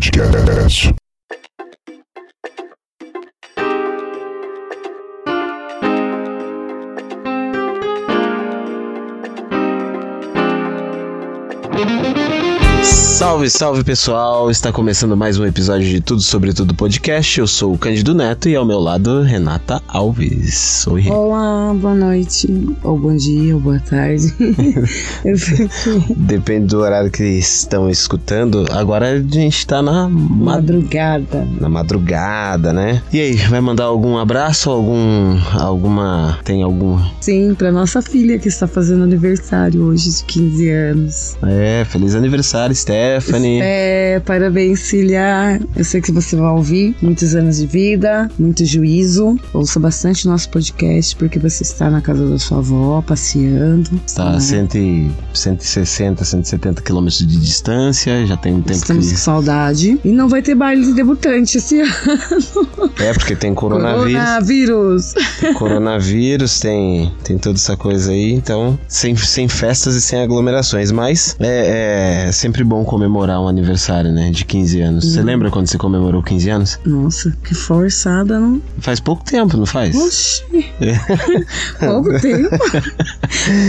Podcast. Salve, salve pessoal! Está começando mais um episódio de Tudo Sobre Tudo Podcast. Eu sou o Cândido Neto e ao meu lado, Renata Alves. Oi. Olá, boa noite, ou bom dia, ou boa tarde. Depende do horário que estão escutando. Agora a gente tá na, ma- Madrugada. na madrugada, né? E aí, vai mandar algum abraço? Algum. alguma. tem algum. Sim, pra nossa filha que está fazendo aniversário hoje de 15 anos. É, feliz aniversário, Stephanie. É, parabéns, filha. Eu sei que você vai ouvir. Muitos anos de vida, muito juízo. Ouça bastante nosso podcast, porque você está na casa da sua avó, passeando. Tá a né? 100, 160, 170 quilômetros de distância, já tem um tempo Estamos com que. saudade. E não vai ter baile de debutante esse ano. É, porque tem coronavírus. Coronavírus. coronavírus, tem, tem toda essa coisa aí, então sem, sem festas e sem aglomerações, mas é, é sempre bom comemorar um aniversário, né, de 15 anos. Você lembra quando você comemorou 15 anos? Nossa, que forçada, não? Faz pouco tempo, não faz? Oxi, pouco tempo.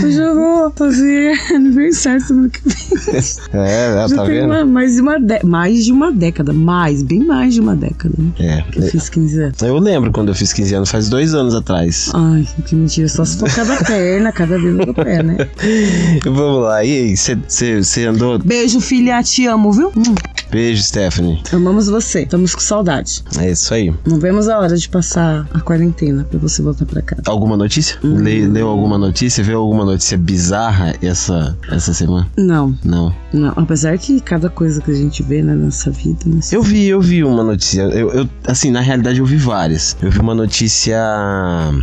Eu já vou fazer aniversário semana que vem. É, já tá tem vendo? uma- mais, de uma dé- mais de uma década. Mais, bem mais de uma década. né? É. Que eu fiz 15 anos. Eu lembro quando eu fiz 15 anos, faz dois anos atrás. Ai, que mentira. Só se for cada perna, cada dedo do pé, né? Vamos lá, e aí, você andou? Beijo, filha. Te amo, viu? Hum, Beijo, Stephanie. amamos você. Estamos com saudade. É isso aí. Não vemos a hora de passar a quarentena pra você voltar pra casa. Alguma notícia? Hum. Le- leu alguma notícia? Viu alguma notícia bizarra essa, essa semana? Não, Não. não. Apesar que cada coisa que a gente vê na nossa vida. né? Eu vi, eu vi uma notícia. Eu, eu- assim, na realidade eu vi várias. Eu vi uma notícia.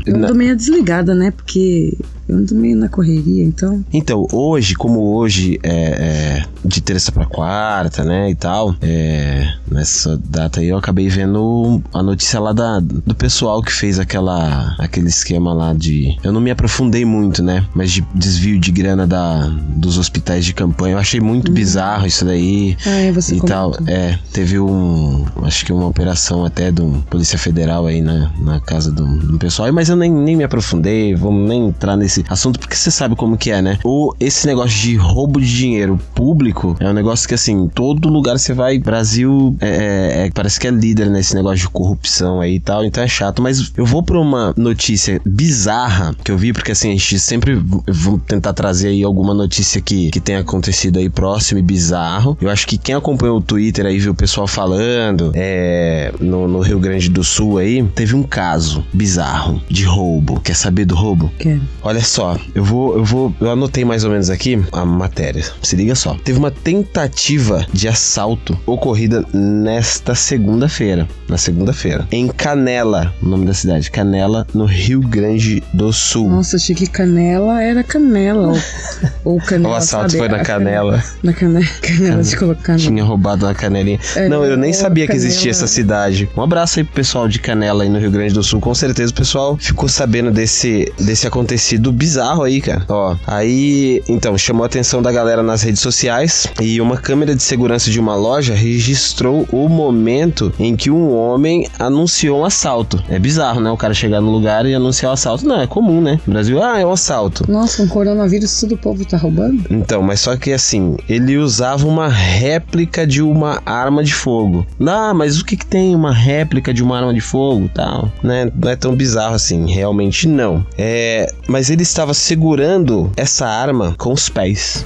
Eu na- ando meio desligada, né? Porque eu ando meio na correria, então. Então, hoje, como hoje é, é de terça pra quarta, né, e tal, é, nessa data aí eu acabei vendo a notícia lá da, do pessoal que fez aquela, aquele esquema lá de... Eu não me aprofundei muito, né, mas de desvio de grana da, dos hospitais de campanha. Eu achei muito bizarro isso daí. Ah, é, você e tal. comentou. É, teve um. Acho que uma operação até de um Polícia Federal aí na, na casa do, do pessoal. Mas eu nem, nem me aprofundei, vamos nem entrar nesse assunto, porque você sabe como que é, né? O, esse negócio de roubo de dinheiro público é um negócio que, assim, todo lugar você vai, Brasil é, é- é- parece que é líder nesse negócio de corrupção aí e tal, então é chato. Mas eu vou pra uma notícia bizarra que eu vi, porque assim, a gente sempre vou tentar trazer aí alguma notícia que, que tenha acontecido aí próximo e bizarro. Eu acho que quem acompanhou o Twitter aí viu o pessoal falando é, no, no Rio Grande do Sul aí, teve um caso bizarro de roubo. Quer saber do roubo? Quero. Olha só, eu vou, eu vou, eu anotei mais ou menos aqui a matéria. Se liga só. Teve uma tentativa de assalto ocorrida nesta segunda-feira, na segunda-feira, em Canela, o nome da cidade, Canela, no Rio Grande do Sul. Nossa, achei que canela era canela. Ou, ou canela. o assalto sabe? foi na Canela. Na canela. Canela de colocar canela. Tinha roubado a canelinha. É, não, eu nem sabia que existia essa cidade. Um abraço aí pro pessoal de Canela aí no Rio Grande do Sul. Com certeza o pessoal ficou sabendo desse, desse acontecido bizarro aí, cara. Ó, aí, então, chamou a atenção da galera nas redes sociais e uma câmera de segurança de uma loja registrou o momento em que um homem anunciou um assalto. É bizarro, né? O cara chegar no lugar e anunciar o assalto. Não, é comum, né? No Brasil, ah, é um assalto. Nossa, um coronavírus, todo o povo tá roubando? Então, mas só que assim, ele usava uma réplica de uma arma de fogo. Ah, mas o que que tem uma réplica de uma arma de fogo, tal, né? Não é tão bizarro assim, realmente não. É, mas ele estava segurando essa arma com os pés.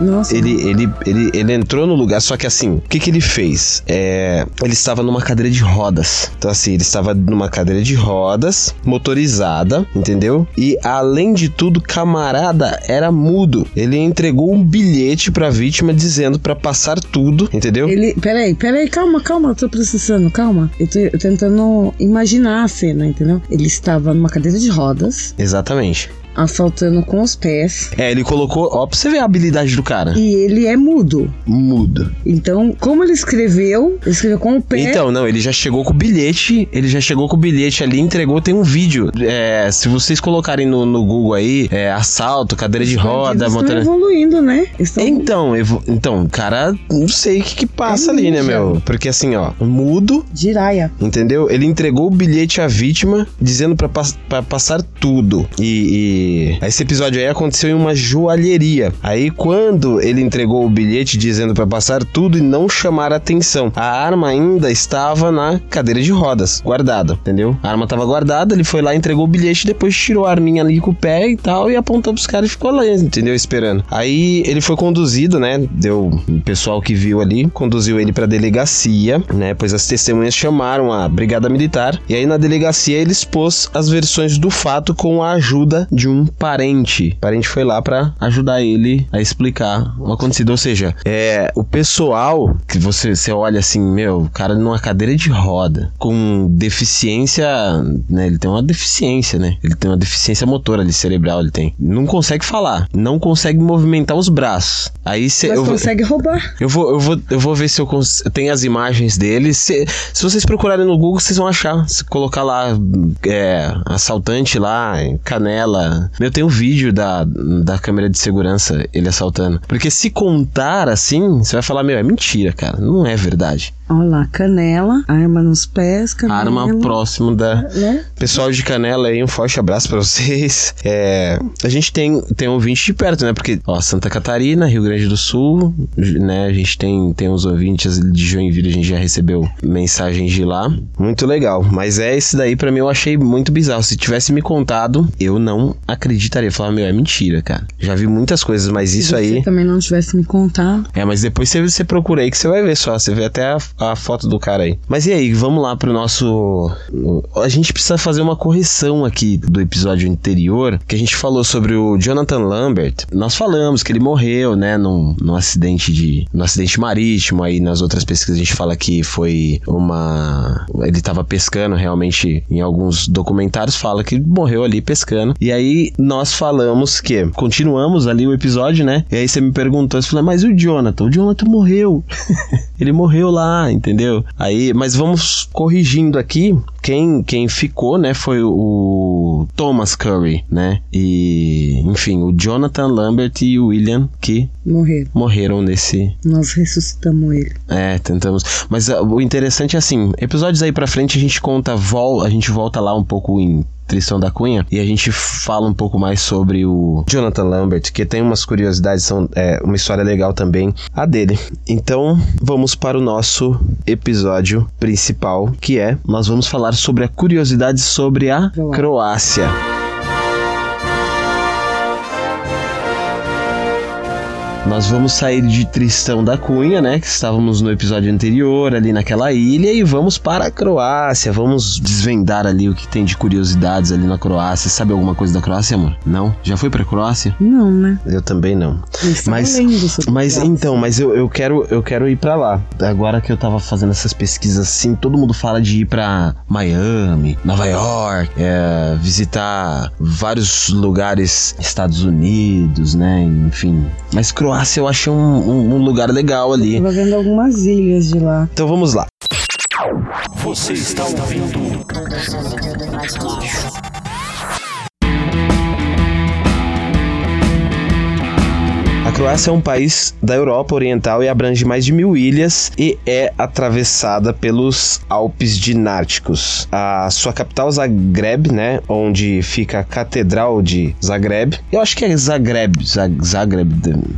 Nossa. Ele, ele, ele, ele entrou no lugar, só que assim, o que que ele fez? É, ele estava numa cadeira de rodas. Então assim, ele estava numa cadeira de rodas, motorizada, entendeu? E além de tudo, camarada era mudo. Ele entregou um bilhete pra vítima dizendo pra passar tudo, entendeu? Ele. Peraí, peraí, calma, calma, eu tô processando, calma. Eu tô, eu tô tentando imaginar a cena, entendeu? Ele estava numa cadeira de rodas, Exatamente. Assaltando com os pés. É, ele colocou. Ó, pra você ver a habilidade do cara. E ele é mudo. Mudo. Então, como ele escreveu, ele escreveu com o pé. Então, não, ele já chegou com o bilhete. Ele já chegou com o bilhete ali, entregou. Tem um vídeo. É, se vocês colocarem no, no Google aí, é, assalto, cadeira de roda, Eles estão montanha. evoluindo, né? Estão- Então, evo- então, cara, não sei o que, que passa É ali, né, meu? Porque assim, ó, mudo, Jiraya. entendeu? Ele entregou o bilhete à vítima, dizendo pra, pas- pra passar tudo. E, e esse episódio aí aconteceu em uma joalheria. Aí, quando ele entregou o bilhete dizendo pra passar tudo e não chamar atenção, a arma ainda estava na cadeira de rodas, guardada, entendeu? A arma tava guardada, ele foi lá, entregou o bilhete, depois tirou a arminha ali com o pé e tal, e apontou pros caras e ficou lá, entendeu? Esperando. Aí ele foi conduzido, né? Deu o pessoal que viu ali, conduziu ele pra delegacia, né? Pois as testemunhas chamaram a brigada militar. E aí na delegacia ele expôs as versões do fato com a ajuda de um parente. O parente foi lá pra ajudar ele a explicar o acontecido. Ou seja, é o pessoal que você, você olha assim, meu, o cara numa cadeira de roda, com deficiência, né? Ele tem uma deficiência, né? Ele tem uma deficiência motora ali, cerebral, ele tem. Não consegue falar, não consegue movimentar os braços. Aí você. Mas eu consegue roubar. eu vou, eu vou, eu vou ver se eu, cons... eu tenho as imagens dele. Se, se vocês procurarem no Google, vocês vão achar. Se colocar lá, é, assaltante lá, canela. Eu tenho vídeo da, da câmera de segurança, ele assaltando. Porque se contar assim, você vai falar, meu, é mentira, cara. Não é verdade. Olha lá, canela, arma nos pés, canela. Arma próximo da. Né? Pessoal de Canela aí, um forte abraço pra vocês. É, a gente tem, tem ouvinte de perto, né? Porque, ó, Santa Catarina, Rio Grande do Sul, né? A gente tem, tem uns ouvintes de Joinville, a gente já recebeu mensagens de lá. Muito legal. Mas é esse daí, pra mim, eu achei muito bizarro. Se tivesse me contado, eu não acreditaria. Falar, meu, é mentira, cara. Já vi muitas coisas, mas isso Se aí. você também não tivesse me contado. É, mas depois você, você procura aí que você vai ver só. Você vê até a, a foto do cara aí. Mas e aí, vamos lá pro nosso. A gente precisa fazer uma correção aqui do episódio anterior, que a gente falou sobre o Jonathan Lambert. Nós falamos que ele morreu, né, num, num acidente de. num acidente marítimo. Aí nas outras pesquisas a gente fala que foi uma. Ele tava pescando realmente em alguns documentários, fala que morreu ali pescando. E aí nós falamos que. Continuamos ali o episódio, né? E aí você me perguntou, você falou, mas e o Jonathan? O Jonathan morreu. Ele morreu lá, entendeu? Aí, mas vamos corrigindo aqui. Quem, quem ficou, né, foi o Thomas Curry, né? E, enfim, o Jonathan Lambert e o William que Morrer. morreram nesse. Nós ressuscitamos ele. É, tentamos. Mas ah, o interessante é assim, episódios aí pra frente a gente conta, vol a gente volta lá um pouco em Tristão da Cunha e a gente fala um pouco mais sobre o Jonathan Lambert, que tem umas curiosidades, são é, uma história legal também, a dele. Então, vamos para o nosso episódio principal, que é nós vamos falar sobre a curiosidade sobre a Croácia. Croácia. Nós vamos sair de Tristão da Cunha, né? Que estávamos no episódio anterior, ali naquela ilha, e vamos para a Croácia. Vamos desvendar ali o que tem de curiosidades ali na Croácia. Sabe alguma coisa da Croácia, amor? Não? Já foi pra Croácia? Não, né? Eu também não. Mas- Mas então, mas eu, eu quero eu quero ir pra lá. Agora que eu tava fazendo essas pesquisas assim, todo mundo fala de ir pra Miami, Nova York, é, visitar vários lugares, Estados Unidos, né? Enfim. Mas Croácia eu achei um, um- um lugar legal ali. Tava vendo algumas ilhas de lá. Então vamos lá. Você está ouvindo Croácia é um país da Europa Oriental e abrange mais de mil ilhas e é atravessada pelos Alpes Dinárticos. A sua capital, Zagreb, né, onde fica a Catedral de Zagreb. Eu acho que é Zagreb, Zag- Zagreb.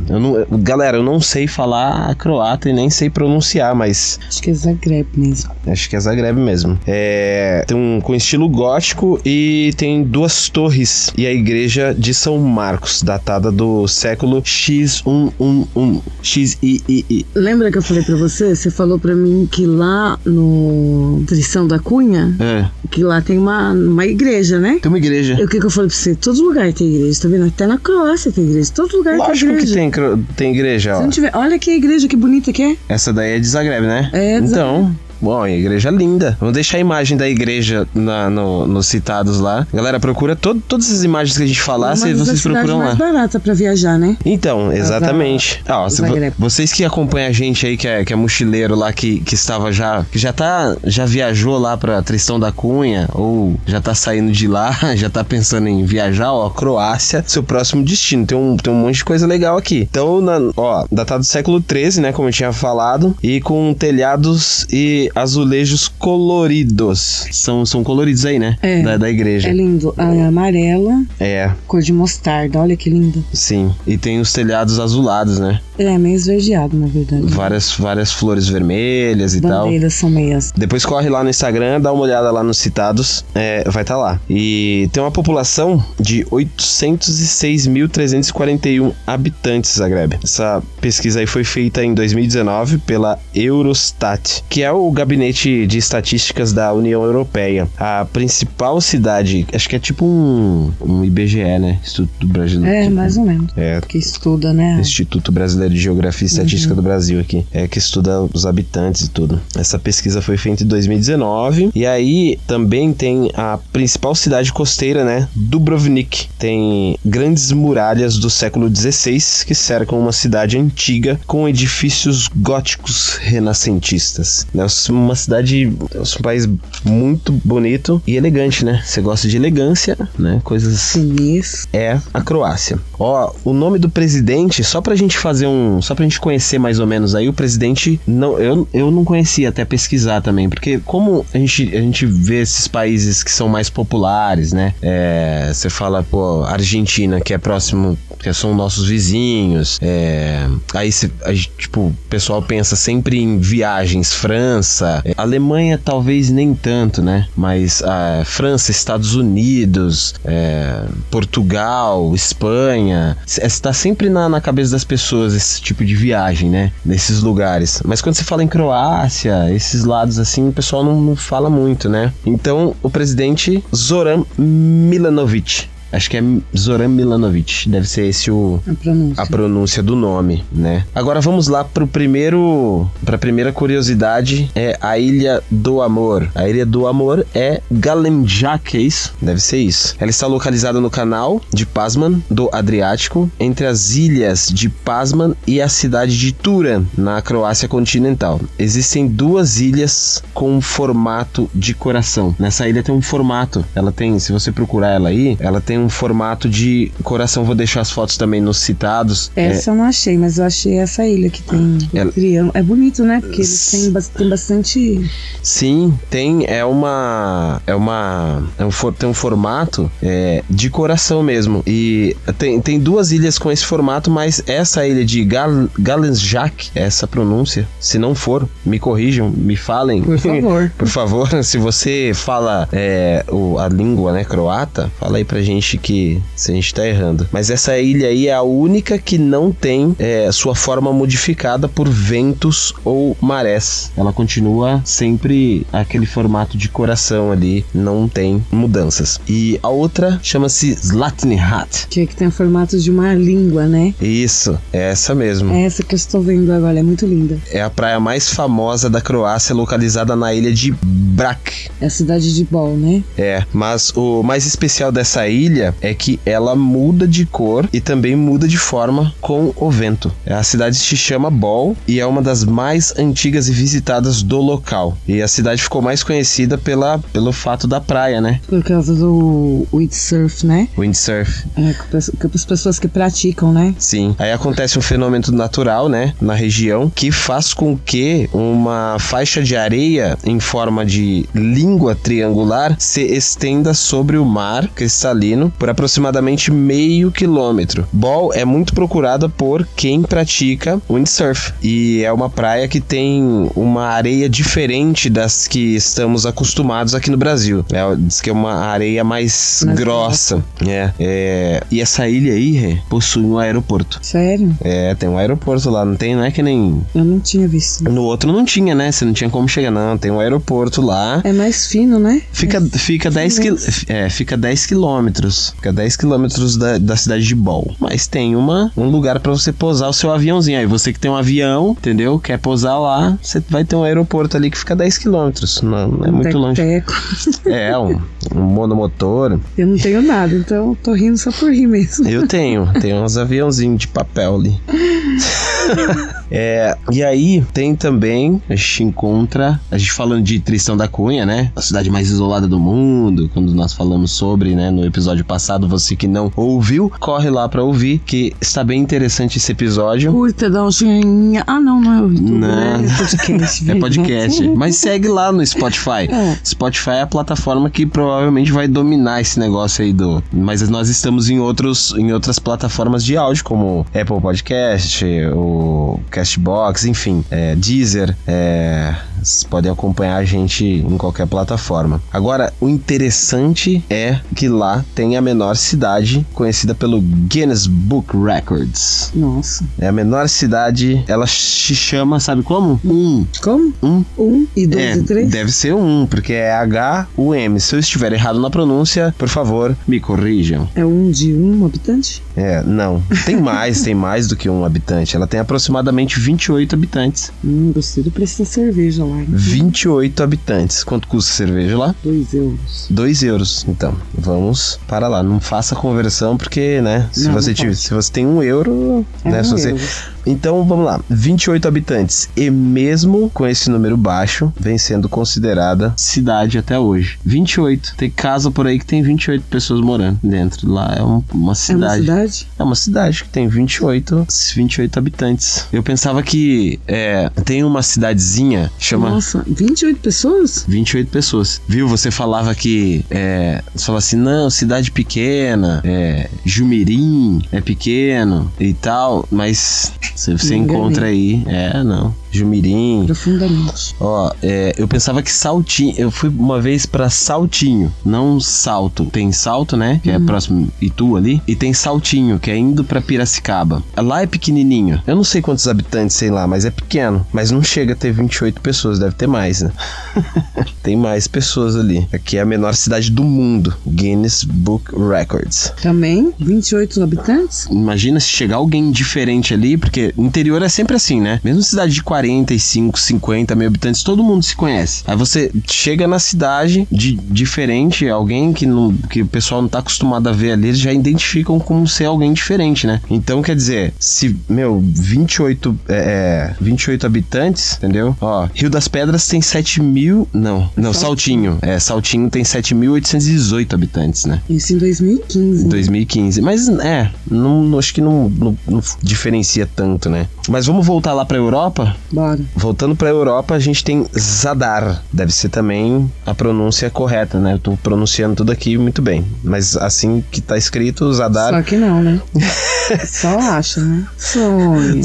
Eu não, galera, eu não sei falar croata e nem sei pronunciar, mas Acho que é Zagreb mesmo. Acho que é Zagreb mesmo. É, tem um com estilo gótico e tem duas torres e a igreja de São Marcos, datada do século X111. XIII. Lembra que eu falei pra você? Você falou pra mim que lá no Trição da Cunha, É, que lá tem uma, uma igreja, né? tem uma igreja. E o que, que eu falei pra você? Todo lugar tem igreja, tá vendo? Até na Croácia tem igreja. Todo lugar Lógico tem igreja. que tem, tem igreja, Se ó. não tiver, olha que igreja que bonita que é. Essa daí é de Zagreb, né? É, de Então, Bom, a igreja linda. Vamos deixar a imagem da igreja na, no, nos citados lá. Galera, procura todo, todas as imagens que a gente falar, se vocês procuram lá. mais barata pra viajar, né? Então, exatamente. Ah, ó, se vocês que acompanham a gente aí, que é, que é mochileiro lá, que, que estava já. Que já tá. Já viajou lá pra Tristão da Cunha, ou já tá saindo de lá, já tá pensando em viajar, ó, Croácia, seu próximo destino. Tem um, tem um monte de coisa legal aqui. Então, na- ó, datado do século XIII, né, como eu tinha falado, e com telhados e azulejos coloridos. São, são coloridos aí, né? É. Da, da igreja. É lindo. A amarela, É, cor de mostarda. Olha que lindo. sim. E tem os telhados azulados, né? É, meio esverdeado, na verdade. várias, várias flores vermelhas e tal. Bandeiras são meias. Depois corre lá no Instagram, dá uma olhada lá nos citados, é, vai estar lá. E tem uma população de 806.341 habitantes, Zagreb. Essa pesquisa aí foi feita em 2019 pela Eurostat, que é o gabinete de estatísticas da União Europeia. A principal cidade, acho que é tipo um, um IBGE, né? Instituto Brasileiro. É, mais ou menos. É, Que estuda, né? Instituto Brasileiro de Geografia e Estatística do Brasil aqui, é que estuda os habitantes e tudo. Essa pesquisa foi feita em 2019 e aí também tem a principal cidade costeira, né, Dubrovnik. Tem grandes muralhas do século XVI que cercam uma cidade antiga com edifícios góticos renascentistas. É uma cidade, é um país muito bonito e elegante, né? Você gosta de elegância, né? Coisas Chinês. é a Croácia. Ó, o nome do presidente, só pra gente fazer um. Só pra gente conhecer mais ou menos aí, o presidente. Não, eu, eu não conhecia até pesquisar também, porque como a gente, a gente vê esses países que são mais populares, né? É, Você fala, pô, Argentina, que é próximo, que são nossos vizinhos. É, aí, tipo, o pessoal pensa sempre em viagens, França, é, Alemanha talvez nem tanto, né? Mas a França, Estados Unidos, é, Portugal, Espanha, está sempre na, na cabeça das pessoas tipo de viagem, né? Nesses lugares. Mas quando você fala em Croácia, esses lados assim, o pessoal não, não fala muito, né? Então, o presidente Zoran Milanovic. Acho que é Zoran Milanovic. Deve ser esse o, A pronúncia. a pronúncia do nome, né? Agora vamos lá pro primeiro, pra primeira curiosidade, é a Ilha do Amor. A Ilha do Amor é Galemjak, é isso? Deve ser isso. Ela está localizada no canal de Pasman do Adriático, entre as ilhas de Pasman e a cidade de Turan, na Croácia continental. Existem duas ilhas com formato de coração. Nessa ilha tem um formato. Ela tem, se você procurar ela aí, ela tem um formato de coração. Vou deixar as fotos também nos citados. É, Essa eu não achei, mas eu achei essa ilha que tem o Ela- triângulo. É bonito, né? Porque eles têm, tem bastante. Sim, tem. É uma. É uma. É um, for- tem um formato é, de coração mesmo. E tem, tem duas ilhas com esse formato, mas essa ilha de Gal, Galensjak, essa pronúncia, se não for, me corrijam, me falem. Por favor. Por favor, se você fala é, o- a língua né, croata, fala aí pra gente que se a gente tá errando. Mas essa ilha aí é a única que não tem é, sua forma modificada por ventos ou marés. Ela continua sempre aquele formato de coração ali, não tem mudanças. E a outra chama-se Zlatnihat. Que, é que tem o formato de uma língua, né? Isso, é essa mesmo. É essa que eu estou vendo agora, é muito linda. É a praia mais famosa da Croácia, localizada na ilha de Brac. É a cidade de Bol, né? É, mas o mais especial dessa ilha é que ela muda de cor e também muda de forma com o vento. A cidade se chama Bol e é uma das mais antigas e visitadas do local. E a cidade ficou mais conhecida pela, pelo fato da praia, né? Por causa do windsurf, né? Windsurf. É, com as pessoas que praticam, né? Sim. Aí acontece um fenômeno natural, né, na região, que faz com que uma faixa de areia em forma de língua triangular se estenda sobre o mar cristalino por aproximadamente meio quilômetro. Bol é muito procurada por quem pratica windsurf e é uma praia que tem uma areia diferente das que estamos acostumados aqui no Brasil. É, diz que é uma areia mais, Mais grossa. É, é, e essa ilha aí possui um aeroporto. Sério? É, tem um aeroporto lá, não tem, não é que nem. Eu não tinha visto. No outro não tinha, né? Você não tinha como chegar, não. Tem um aeroporto lá. É mais fino, né? Fica, fica, 10 quil... é, fica 10 quilômetros. Fica 10 quilômetros da, da cidade de Bol. Mas tem uma, um lugar pra você pousar o seu aviãozinho. Aí você que tem um avião, entendeu? Quer pousar lá, você vai ter um aeroporto ali que fica 10 quilômetros. Não, não é muito longe. Teco. É, um, um monomotor. Eu não tenho nada, então tô rindo só por rir mesmo. Eu tenho. Tem uns aviãozinhos de papel ali. É, e aí tem também, a gente encontra, a gente falando de Tristão da Cunha, né? A cidade mais isolada do mundo, quando nós falamos sobre, né, no episódio passado, você que não ouviu, corre lá pra ouvir, que está bem interessante esse episódio. Curta, dá um joinha. Ah, não, não é o YouTube, Não. né? É podcast. É podcast, mas segue lá no Spotify. É. Spotify é a plataforma que provavelmente vai dominar esse negócio aí do. Mas nós estamos em outros, em outras plataformas de áudio, como Apple Podcast, o Castbox, enfim, é, Deezer, é, vocês podem acompanhar a gente em qualquer plataforma. Agora, o interessante é que lá tem a menor cidade conhecida pelo Guinness Book Records. Nossa. É a menor cidade, ela se chama, sabe como? Um. Como? Um. Um e dois É, e três? deve ser um, porque é H-U-M. Se eu estiver errado na pronúncia, por favor, me corrijam. É um de um habitante? É, não. Tem mais, tem mais do que um habitante. Ela tem aproximadamente 28 habitantes. Hum, gostei do preço da cerveja lá. Hein? 28 habitantes. Quanto custa a cerveja lá? Dois euros. 2 euros. Então, vamos para lá. Não faça conversão, porque, né? Se, Não, você, não tiver, se você tem um euro, É né? um se você, euro. Então vamos lá, 28 habitantes. E mesmo com esse número baixo, vem sendo considerada cidade até hoje. 28. Tem casa por aí que tem 28 pessoas morando dentro. Lá é um- uma É uma cidade. cidade? É uma cidade que tem 28, 28 habitantes. Eu pensava que é, tem uma cidadezinha chama Nossa, 28 pessoas? 28 pessoas. Viu? Você falava que. É, você falava assim, não, cidade pequena, é, Jumirim é pequeno e tal, mas você, você encontra aí. É, não. Jumirim. Profundamente. Ó, é, eu pensava que Saltinho. Eu fui uma vez pra Saltinho, não Salto. Tem Salto, né? Que é próximo Itu ali. E tem Saltinho, que é indo pra Piracicaba. Lá é pequenininho. Eu não sei quantos habitantes, sei lá, mas é pequeno. Mas não chega a ter 28 pessoas, deve ter mais, né? tem mais pessoas ali. Aqui é a menor cidade do mundo. Guinness Book Records. Também? 28 habitantes? Imagina se chegar alguém diferente ali, porque o interior é sempre assim, né? Mesmo cidade de 45, 50 mil habitantes, todo mundo se conhece. Aí você chega na cidade de diferente, alguém que, não, que o pessoal não tá acostumado a ver ali, eles já identificam como ser alguém diferente, né? Então, quer dizer, se, meu, 28, é, é, 28 habitantes, entendeu? Ó, Rio das Pedras tem 7 mil. Não, não, Saltinho. É, Saltinho tem 7.818 habitantes, né? Isso em 2015. né? 2015. Mas é, não, não- acho que não, não- não diferencia tanto, né? Mas vamos voltar lá pra Europa? Bora. Voltando pra Europa, a gente tem Zadar. Deve ser também a pronúncia correta, né? Eu tô pronunciando tudo aqui muito bem. Mas assim que tá escrito, Zadar. Só que não, né? Só acha, né? Sonho.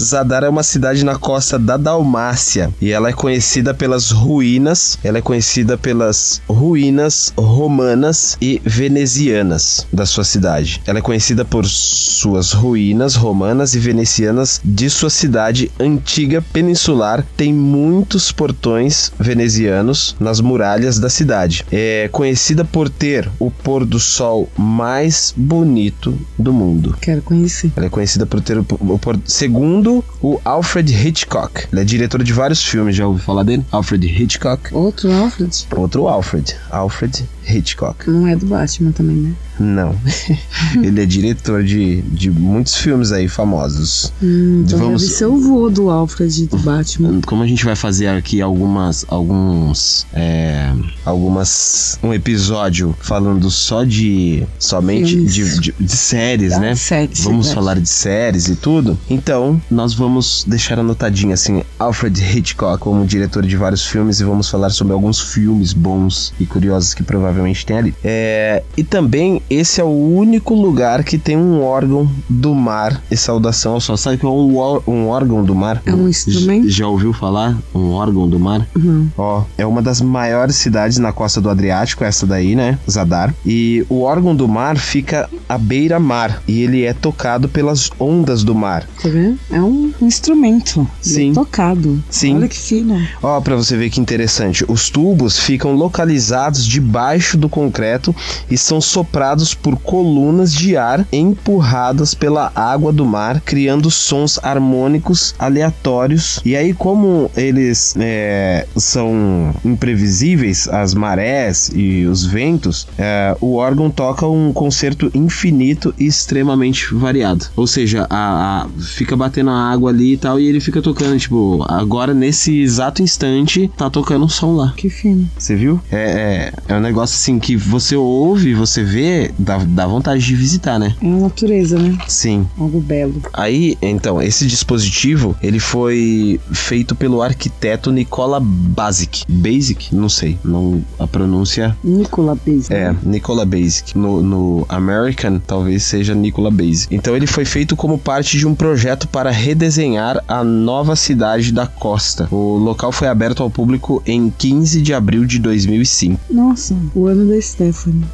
Zadar é uma cidade na costa da Dalmácia e ela é conhecida pelas ruínas, ela é conhecida pelas ruínas romanas e venezianas da sua cidade. Ela é conhecida por suas ruínas romanas e venezianas de sua cidade antiga peninsular. Tem muitos portões venezianos nas muralhas da cidade. É conhecida por ter o pôr do sol mais bonito do mundo. Quero conhecer. Ela é conhecida por ter o, o por- segundo o Alfred Hitchcock. Ele é diretor de vários filmes, já ouviu falar dele? Alfred Hitchcock. Outro Alfred? Outro Alfred, Alfred Hitchcock. Não é do Batman também, né? Não. Ele é diretor de, de muitos filmes aí famosos. Hum, então Vamos- deve ser o vô do Alfred do Batman. Como a gente vai fazer aqui algumas alguns é, algumas um episódio falando só de somente de, de- de séries, Tá? né? Sete, Vamos sete. falar de séries e tudo. Então, nós vamos deixar anotadinho assim, Alfred Hitchcock como diretor de vários filmes e vamos falar sobre alguns filmes bons e curiosos que provavelmente tem ali. É, e também esse é o único lugar que tem um órgão do mar e saudação ao sol. Sabe o que é um, um órgão do mar? É um instrumento? Já ouviu falar? Um órgão do mar? Uhum. Ó, é uma das maiores cidades na costa do Adriático, essa daí, né? Zadar. E o órgão do mar fica à beira-mar e ele é tocado pelas ondas do mar. Tá vendo? É um instrumento. Ele Sim. É tocado. Sim. Olha que fino. Ó, pra você ver que interessante, os tubos ficam localizados debaixo do concreto e são soprados por colunas de ar empurradas pela água do mar, criando sons harmônicos aleatórios. E aí, como eles é, são imprevisíveis, as marés e os ventos, é, o órgão toca um concerto infinito e extremamente variado. Ou seja, a, a- fica batendo a água ali e tal, e ele fica tocando, tipo, agora nesse exato instante tá tocando um som lá. Que fino. Você viu? É, é, é um negócio assim que você ouve, você vê, dá, dá vontade de visitar, né? É a natureza, né? Sim. Algo belo. Aí, então, esse dispositivo, ele foi feito pelo arquiteto Nicola Basic. Basic? Não sei. Não, a pronúncia Nicola Base. é Nicola Basic. No, no American, talvez seja Nicola Basic. Então, ele foi feito como parte de um projeto para redesenhar a nova cidade da costa. O local foi aberto ao público em 15 de abril de 2005. Nossa, o ano da Stephanie.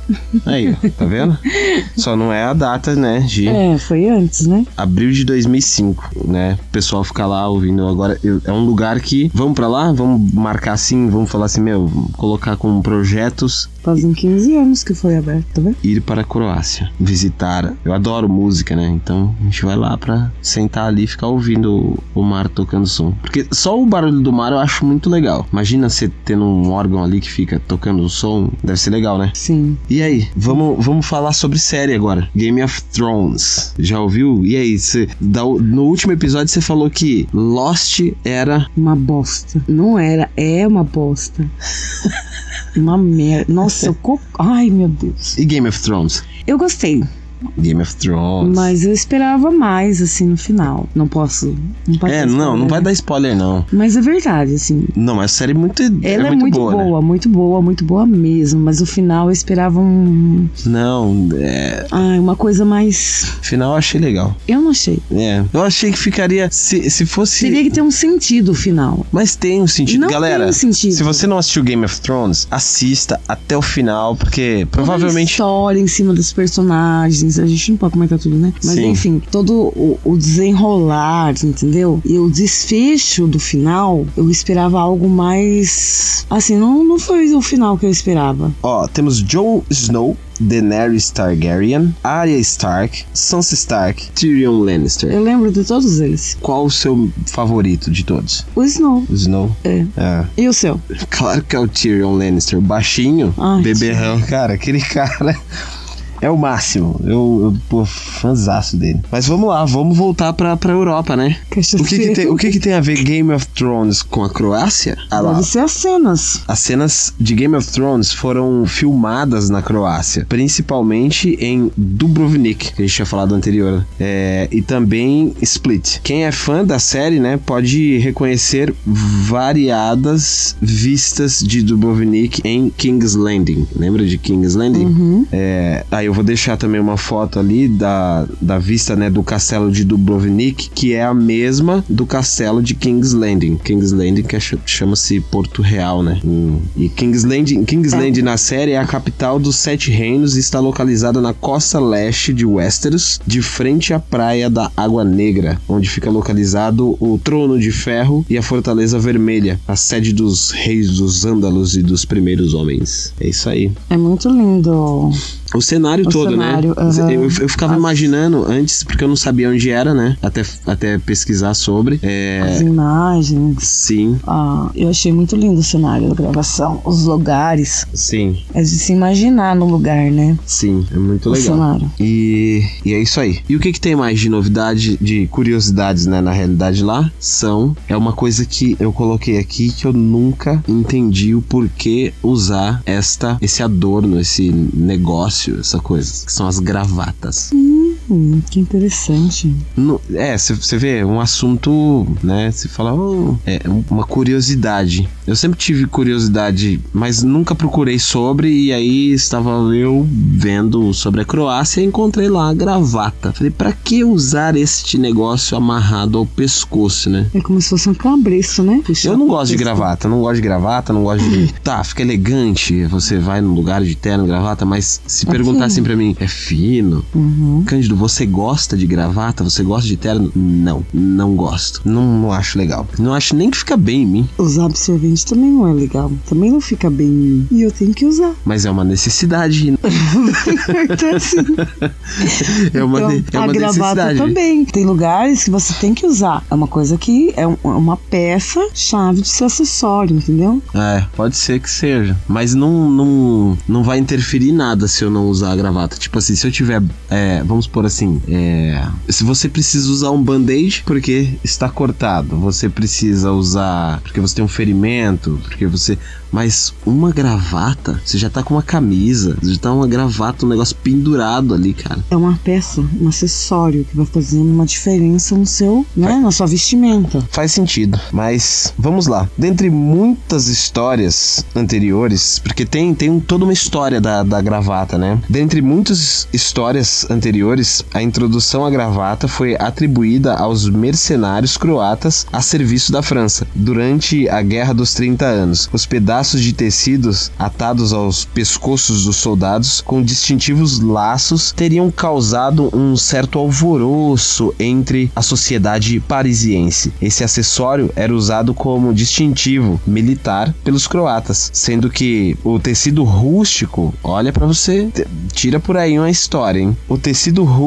Aí, ó, tá vendo? Só não é a data, né, de É, foi antes, né? abril de 2005, né? O pessoal fica lá ouvindo. Agora é um lugar que vamos pra lá, vamos marcar assim, vamos falar assim, meu, colocar como projetos Fazem 15 anos que foi aberto, tá vendo? ir para a Croácia, visitar. Eu adoro música, né? Então a gente vai lá pra sentar ali e ficar ouvindo o, o mar tocando som. Porque só o barulho do mar eu acho muito legal. Imagina você tendo um órgão ali que fica tocando o som, deve ser legal, né? Sim. E aí, vamos, vamos falar sobre série agora. Game of Thrones. Já ouviu? E aí, cê, da- no último episódio você falou que Lost era. Uma bosta. Não era, é uma bosta. uma merda. Nossa, eu. Co... Ai, meu Deus. E Game of Thrones? Eu gostei, Game of Thrones. mas eu esperava mais, assim, no final. Não posso. Não pode É, não, não vai né? dar spoiler, não. Mas é verdade, assim. Não, mas a série é muito. Ela é, muito, boa, né? muito boa, muito boa mesmo. Mas o final eu esperava um. Não, é. Ai, uma coisa mais. Final eu achei legal. Eu não achei. É. Eu achei que ficaria. Se, se fosse. Teria que ter um sentido o final. Mas tem um sentido. Não Galera, tem um sentido. se você não assistiu Game of Thrones, assista até o final, porque provavelmente. história em cima dos personagens, a gente não pode comentar tudo, né? Mas Sim. enfim, todo o, o desenrolar, entendeu? E o desfecho do final, eu esperava algo mais. Assim, não, não foi o final que eu esperava. Ó, temos Jon Snow, Daenerys Targaryen, Arya Stark, Sansa Stark, Tyrion Lannister. Eu lembro de todos eles. Qual o seu favorito de todos? O Snow. O Snow? É. É. E o seu? Claro que é o Tyrion Lannister, baixinho, Ai, beberrão. Cara, aquele cara é o máximo. Eu, eu pô, fãzaço dele. Mas vamos lá, vamos voltar pra, pra Europa, né? O que que, tem, o que que tem a ver Game of Thrones com a Croácia? Ah lá, Deve ser as cenas. As cenas de Game of Thrones foram filmadas na Croácia, principalmente em Dubrovnik, que a gente tinha falado anterior, é, e também Split. Quem é fã da série, né, pode reconhecer variadas vistas de Dubrovnik em King's Landing. Lembra de King's Landing? Uhum. É, aí eu vou deixar também uma foto ali da, da vista né, do castelo de Dubrovnik, que é a mesma do castelo de King's Landing. King's Landing que é ch- chama-se Porto Real, né? E King's Landing, King's Landing na série é a capital dos Sete Reinos e está localizada na costa leste de Westeros, de frente à praia da Água Negra, onde fica localizado o Trono de Ferro e a Fortaleza Vermelha, a sede dos reis dos Ândalos e dos primeiros homens. É isso aí. É muito lindo. O cenário O todo, cenário, né? aham. Eu, eu ficava As- imaginando antes, porque eu não sabia onde era, né? Até, até pesquisar sobre. As É. imagens. Sim, Ah, eu achei muito lindo o cenário da gravação. Os lugares. sim, É de se imaginar no lugar, né? sim. É muito O legal. cenário. E, e é isso aí. E o que, que tem mais de novidade, de curiosidades, né? Na realidade lá, são. É uma coisa que eu coloquei aqui que eu nunca entendi o porquê usar esta, esse adorno, esse negócio, essa coisa, que são as gravatas. Hum, que interessante. No- é, você vê, um assunto, né? Você fala, oh, é uma curiosidade. Eu sempre tive curiosidade, mas nunca procurei sobre. E aí estava eu vendo sobre a Croácia e encontrei lá a gravata. Falei, pra que usar este negócio amarrado ao pescoço, né? É como se fosse um cabresto, né? Puxar Eu não gosto de gravata, não gosto de gravata, não gosto de. Tá, fica elegante, você vai num lugar de terno, gravata, mas se É perguntassem fino. pra mim, é fino? Uhum. Cândido, você gosta de gravata? Você gosta de terno? Não, não gosto. Não, não acho legal. Não acho nem que fica bem em mim, Usar absorvente também não é legal. Também não fica bem em mim. E eu tenho que usar. mas é uma necessidade. então, assim, É uma, então, é a uma gravata necessidade. também. Tem lugares que você tem que usar. É uma coisa que é um- uma peça chave de seu acessório, entendeu? É, pode ser que seja. Mas não, não, não vai interferir nada se eu não usar a gravata. Tipo assim, se eu tiver. é, vamos por assim. é, se você precisa usar um band-aid porque está cortado. Você precisa usar porque você tem um ferimento. Porque você. Mas uma gravata, você já tá com uma camisa. Já tá uma gravata, um negócio pendurado ali, cara. É uma peça, um acessório que vai fazendo uma diferença no seu, né? Na sua vestimenta. Faz sentido, mas vamos lá. Dentre muitas histórias anteriores, porque tem, tem toda uma história da, da gravata, né? Dentre muitas histórias anteriores, a introdução à gravata foi atribuída aos mercenários croatas a serviço da França. Durante a Guerra dos 30 Anos, os pedaços de tecidos atados aos pescoços dos soldados com distintivos laços teriam causado um certo alvoroço entre a sociedade parisiense. Esse acessório era usado como distintivo militar pelos croatas, sendo que o tecido rústico, olha pra você, tira por aí uma história, hein? O tecido rústico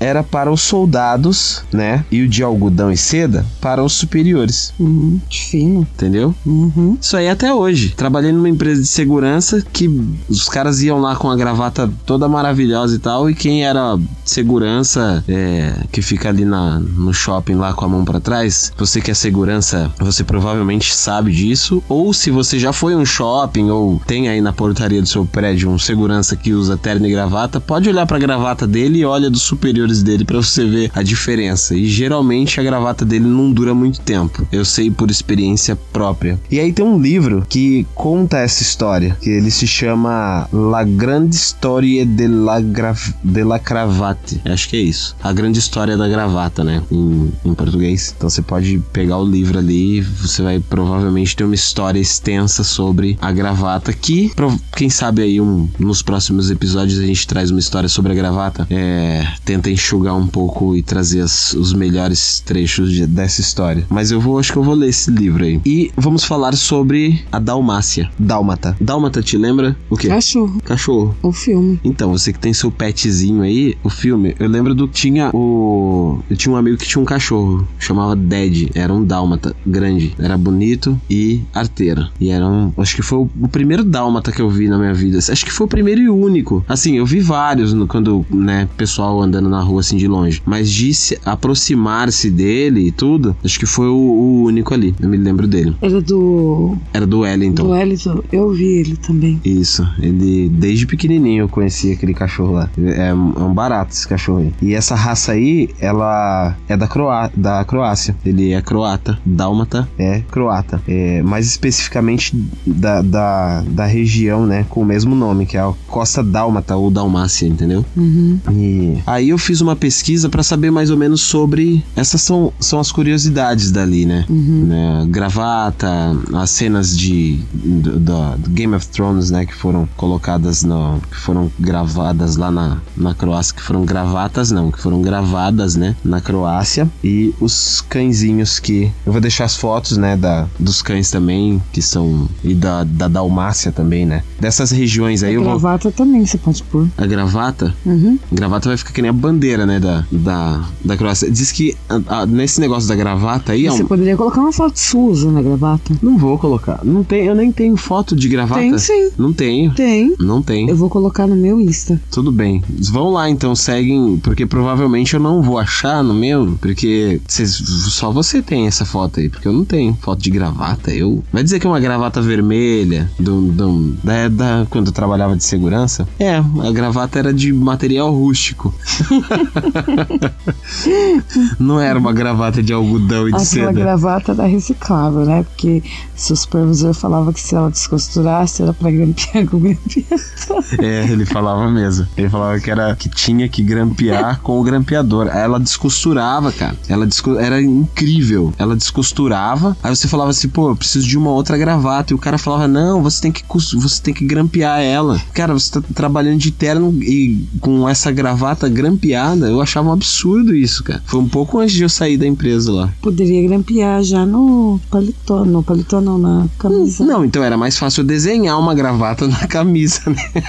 era para os soldados, né? E o de algodão e seda para os superiores, Uhum. Que fino. entendeu? Uhum. Isso aí até hoje. Trabalhei numa empresa de segurança que os caras iam lá com a gravata toda maravilhosa e tal, e quem era segurança é, que fica ali na, no shopping lá com a mão pra trás, você que é segurança, você provavelmente sabe disso, ou se você já foi a um shopping ou tem aí na portaria do seu prédio um segurança que usa terno e gravata, pode olhar pra gravata dele e olha dos superiores dele pra você ver a diferença. E geralmente a gravata dele não dura muito tempo. Eu sei por experiência própria. E aí tem um livro que conta essa história, que ele se chama La Grande Storia de la, Gra- de la Cravate. Acho que é isso. A Grande História da Gravata, né? Em, em português. Então você pode pegar o livro ali, você vai provavelmente ter uma história extensa sobre a gravata. Que, quem sabe aí, um, nos próximos episódios a gente traz uma história sobre a gravata. É, tenta enxugar um pouco e trazer as- os melhores trechos de- dessa história. Mas eu vou, acho que eu vou ler esse livro aí. E vamos falar sobre a Dalmácia. Dálmata. Dálmata, te lembra o quê? Cachorro. Cachorro. O filme. Então, você que tem seu petzinho aí, o filme, eu lembro do que tinha o. Eu tinha um amigo que tinha um cachorro, chamava Dead, era um dálmata grande, era bonito e arteiro. E era um. Acho que foi o, o primeiro dálmata que eu vi na minha vida. Acho que foi o primeiro e único. Assim, eu vi vários no, quando, né, pessoal andando na rua assim de longe. Mas de se aproximar-se dele e tudo, acho que foi o, o único ali. Eu me lembro dele. Era do. Era do Wellington. Do Wellington. Eu vi ele também. Isso, ele desde pequenininho eu conhecia aquele cachorro lá. É, um- é um barato esse cachorro aí. E essa raça aí, ela é da, Croá da Croácia. Ele é croata. Dálmata é croata. É, mais especificamente da, da, da região, né? Com o mesmo nome, que é a Costa Dálmata ou Dalmácia, entendeu? Uhum. E aí eu fiz uma pesquisa pra saber mais ou menos sobre. Essas são, são as curiosidades dali, né? Uhum. né, gravata, as cenas de do, do- Game of Thrones, né, que foram colocadas no, que foram gravadas lá na, na Croácia, que foram gravatas não, que foram gravadas, né, na Croácia e os cãezinhos que eu vou deixar as fotos, né, da dos cães também que são e da, da Dalmácia também, né, dessas regiões aí A eu vou gravata também você pode pôr. a gravata Uhum. Gravata vai ficar que nem a bandeira, né, da, da, da Croácia. Diz que a- a- nesse negócio da gravata aí... é Você um- poderia colocar uma foto sua usando a gravata. Não vou colocar. Não tem, eu nem tenho foto de gravata. Tem sim. Não tenho. Tem. Não tem. Eu vou colocar no meu Insta. Tudo bem. Vão lá então, seguem, porque provavelmente eu não vou achar no meu, porque vocês, só você tem essa foto aí, porque eu não tenho foto de gravata. Eu vai dizer que é uma gravata vermelha do, do- da, da quando eu trabalhava de segurança. É, a gravata era de material rústico. Saco. não era uma gravata de algodão e de Aquela seda. gravata era reciclável, né? Porque seu supervisor falava que se ela descosturasse era pra grampear com grampeador. É, ele falava mesmo. Ele falava que era que tinha que grampear com o grampeador. Aí ela descosturava, cara. Ela desco- era incrível. Ela descosturava. Aí você falava assim, pô, eu preciso de uma outra gravata. E o cara falava, não, você tem que você tem que grampear ela. Cara, você tá trabalhando de terno e com essa gravata grampeada. Eu achava um absurdo isso, cara. Foi um pouco antes de eu sair da empresa lá. Poderia grampear já no paletó, no paletó não, na camisa. Não, então era mais fácil eu desenhar uma gravata na camisa, né?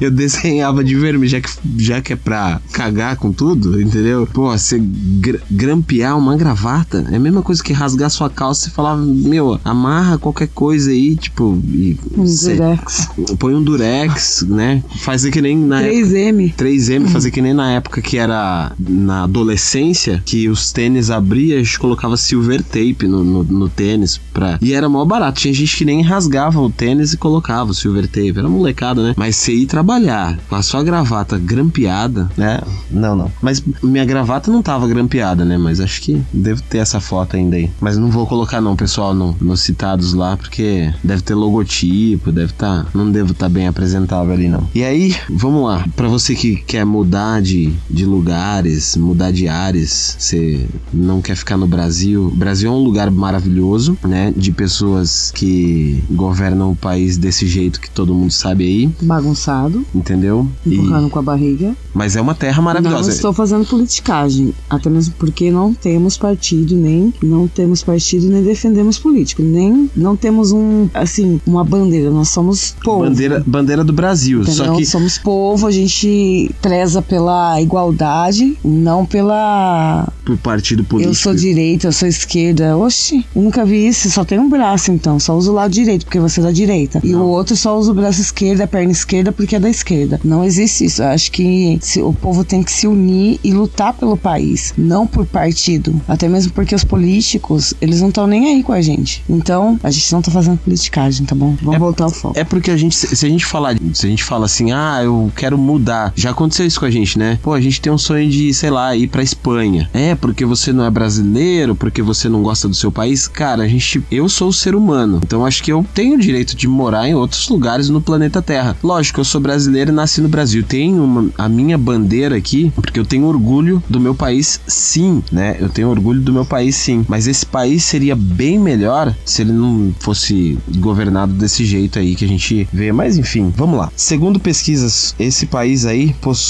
Eu desenhava de vermelho, já que, já que é pra cagar com tudo, entendeu? Pô, você gra- grampear uma gravata é a mesma coisa que rasgar sua calça e falar, meu, amarra qualquer coisa aí, tipo, e Um durex. põe um durex, né? Faz que nem na época. 3M. 3M, fazer que nem na época que era na adolescência, que os tênis abria, a gente colocava silver tape no, no, no tênis pra... E era mó barato. Tinha gente que nem rasgava o tênis e colocava o silver tape. Era molecada, né? Mas você ir trabalhar com a sua gravata grampeada, né? Não, não. Mas minha gravata não tava grampeada, né? Mas acho que devo ter essa foto ainda aí. Mas não vou colocar não, pessoal, no, nos citados lá, porque deve ter logotipo, deve tá... Não devo estar bem apresentável ali, não. E aí, vamos lá. Pra você que quer mudar de, de lugares, mudar de áreas, você não quer ficar no Brasil. O Brasil é um lugar maravilhoso, né? De pessoas que governam o país desse jeito que todo mundo sabe aí, Bagunçado, entendeu? E- empurrando com a barriga. mas é uma terra maravilhosa. Não estou fazendo politicagem, até mesmo porque não temos partido, nem não temos partido, nem defendemos político, nem não temos um, assim, uma bandeira, nós somos povo. Bandeira, bandeira do Brasil. Entendeu? Só que Somos povo, a gente preza pela igualdade, não pela. pro partido político. Eu sou direita, eu sou esquerda. Oxi, eu nunca vi isso. Só tem um braço, então. Só usa o lado direito, porque você é da direita. E o outro só usa o braço esquerdo, a perna esquerda, porque é da esquerda. Não existe isso. Eu acho que o povo tem que se unir e lutar pelo país, não por partido. Até mesmo porque os políticos, eles não estão nem aí com a gente. Então, a gente não tá fazendo politicagem, tá bom? Vamos voltar ao foco. É porque a gente, se se a gente falar, se a gente fala assim, ah, eu quero mudar, já aconteceu isso com a gente, né? Pô, a gente tem um sonho de, sei lá, ir pra Espanha. É, porque você não é brasileiro, porque você não gosta do seu país. Cara, a gente, eu sou o ser humano, então acho que eu tenho o direito de morar em outros lugares no planeta Terra. Lógico, eu sou brasileiro e nasci no Brasil. Tenho uma, a minha bandeira aqui, porque eu tenho orgulho do meu país, sim, né? Eu tenho orgulho do meu país, sim. Mas esse país seria bem melhor se ele não fosse governado desse jeito aí que a gente vê. Mas enfim, vamos lá. Segundo pesquisas, esse país aí possui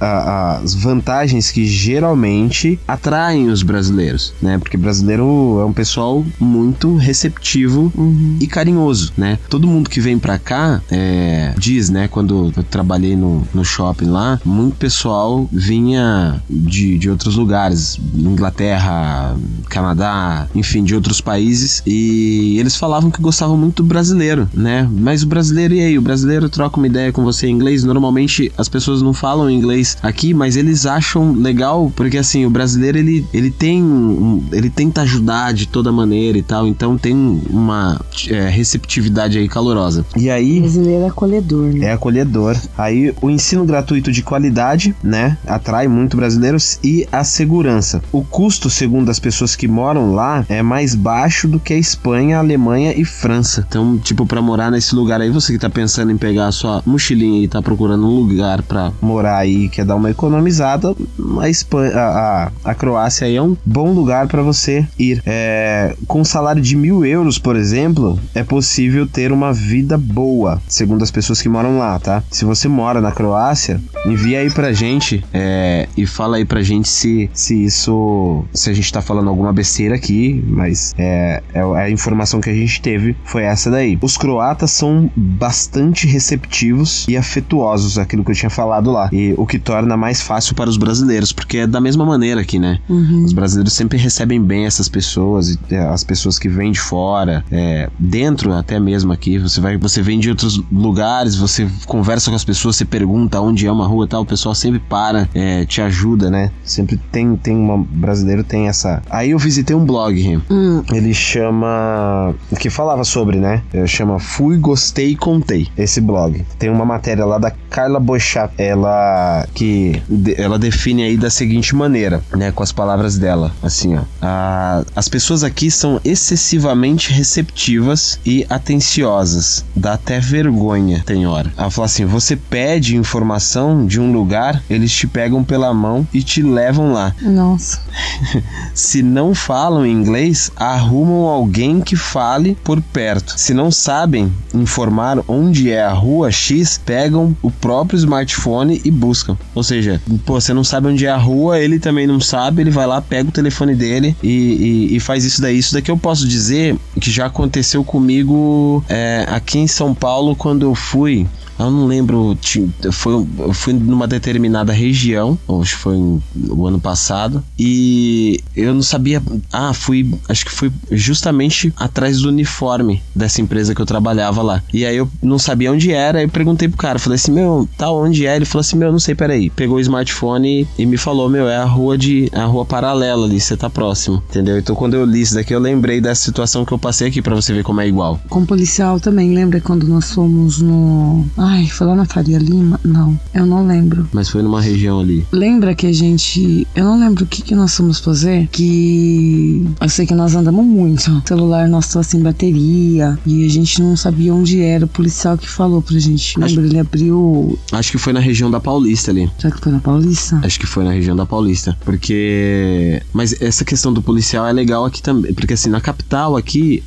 a- as vantagens que geralmente atraem os brasileiros, né? Porque brasileiro é um pessoal muito receptivo e carinhoso, né? Todo mundo que vem pra cá é, diz, né? Quando eu trabalhei no, no shopping lá, muito pessoal vinha de, de outros lugares, Inglaterra, Canadá, enfim, de outros países, e eles falavam que gostavam muito do brasileiro, né? Mas o brasileiro, e aí? O brasileiro troca uma ideia com você em inglês. Normalmente as pessoas não falam inglês aqui, mas eles acham legal, porque assim, o brasileiro ele, ele tem. um- ele tenta ajudar de toda maneira e tal, então tem uma é, receptividade aí calorosa. E aí. brasileiro é acolhedor, né? É acolhedor. Aí o ensino gratuito de qualidade, né? Atrai muito brasileiros e a segurança. O custo, segundo as pessoas que moram lá, é mais baixo do que a Espanha, a Alemanha e França. Então, tipo, pra morar nesse lugar aí, você que tá pensando em pegar a sua mochilinha e tá procurando um lugar pra morar aí, quer dar uma economizada, a Espanha, a, a, Croácia aí é um bom lugar pra você ir. É, com um salário de mil euros, por exemplo, é possível ter uma vida boa, segundo as pessoas que moram lá, tá? Se você mora na Croácia, envia aí pra gente é, e fala aí pra gente se, se isso. se a gente tá falando alguma besteira aqui, mas é, é a informação que a gente teve foi essa daí. Os croatas são bastante receptivos e afetuosos, aquilo que eu tinha falado lá, e o que torna mais fácil para os brasileiros, porque é da mesma maneira aqui, né? Uhum. Os brasileiros sempre recebem bem essas pessoas, é, as pessoas que vêm de fora, é, dentro até mesmo aqui. Você vai, você vem de outros lugares, você conversa com as pessoas, você pergunta onde é uma rua e tal, o pessoal sempre para, é, te ajuda, né? Sempre tem, tem uma brasileiro tem essa. Aí eu visitei um blog, Hum, ele chama. que falava sobre, né? Eh, Chama Fui, Gostei e Contei. Esse blog. Tem uma matéria lá da Carla Boechat. Ela que ela define aí da seguinte maneira, né, com as palavras dela, assim, ó. A- as pessoas aqui são excessivamente receptivas e atenciosas, dá até vergonha, tem hora. Ela fala assim: você pede informação de um lugar, eles te pegam pela mão e te levam lá. Nossa. Se não falam inglês, arrumam alguém que fale por perto. Se não sabem informar onde é a rua X, pegam o próprio smartphone e buscam. Ou seja, pô, você não sabe onde é a rua, ele também não sabe, ele vai lá, pega o telefone dele e, e- e faz isso daí. Isso daqui eu posso dizer que já aconteceu comigo é, aqui em São Paulo quando eu fui. Eu não lembro, foi, eu fui numa determinada região, acho que foi o ano passado, e eu não sabia. Ah, fui, acho que fui justamente atrás do uniforme dessa empresa que eu trabalhava lá. E aí eu não sabia onde era, aí eu perguntei pro cara, falei assim, meu, tá onde é? Ele falou assim, meu, não sei, peraí. Pegou o smartphone e me falou, meu, é a rua de. é a rua paralela ali, você tá próximo, entendeu? Então quando eu li isso daqui, eu lembrei dessa situação que eu passei aqui pra você ver como é igual. Com policial também, lembra quando nós fomos no. Ai, foi lá na Faria Lima? Não, eu não lembro. Mas foi numa região ali. Lembra que a gente. Eu não lembro o que, que nós fomos fazer. Que. Eu sei que nós andamos muito. O celular nosso tava sem bateria. E a gente não sabia onde era. O policial que falou pra gente. Lembra? Ele abriu. Acho que foi na região da Paulista ali. Será que foi na Paulista? Acho que foi na região da Paulista. Porque. Mas essa questão do policial é legal aqui também. Porque assim, na capital aqui,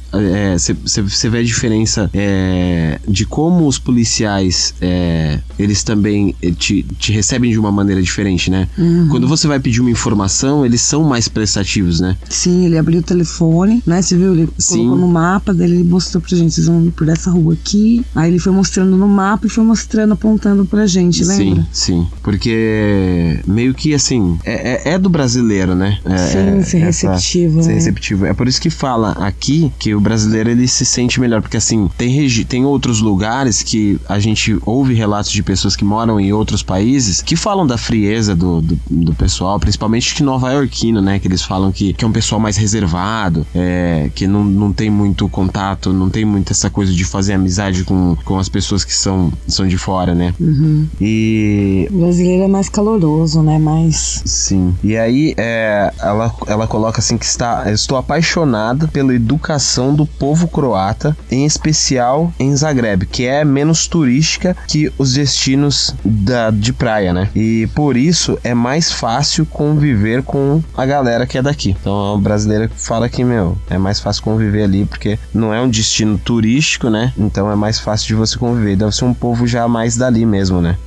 você vê a diferença é, de como os policiais. É, eles também eh, te, te recebem de uma maneira diferente, né? Quando você vai pedir uma informação, eles são mais prestativos, né? Sim, ele abriu o telefone, né? Você viu? Ele Sim. colocou no mapa, daí ele mostrou pra gente, vocês vão por essa rua aqui. Aí ele foi mostrando no mapa e foi mostrando, apontando pra gente, lembra? Sim, sim. Porque meio que assim, é, é- é do brasileiro, né? É, Sim, é- ser essa- receptivo, Ser né? receptivo. É por isso que fala aqui que o brasileiro ele se sente melhor. Porque assim, tem, tem outros lugares que a gente ouve relatos de pessoas que moram em outros países que falam da frieza do, do, do pessoal, principalmente que nova iorquino, né? Que eles falam que, que é um pessoal mais reservado, é, que não, não tem muito contato, não tem muito essa coisa de fazer amizade com, com as pessoas que são, são de fora, né? Uhum. E O brasileiro é mais caloroso, né? Mais. Sim. E aí, é, ela, ela coloca assim que está, estou apaixonada pela educação do povo croata, em especial em Zagreb, que é menos turística que os destinos da, de praia, né? E por isso é mais fácil conviver com a galera que é daqui. Então, a brasileira fala que, meu, é mais fácil conviver ali, porque não é um destino turístico, né? Então é mais fácil de você conviver. Deve ser um povo já mais dali mesmo, né?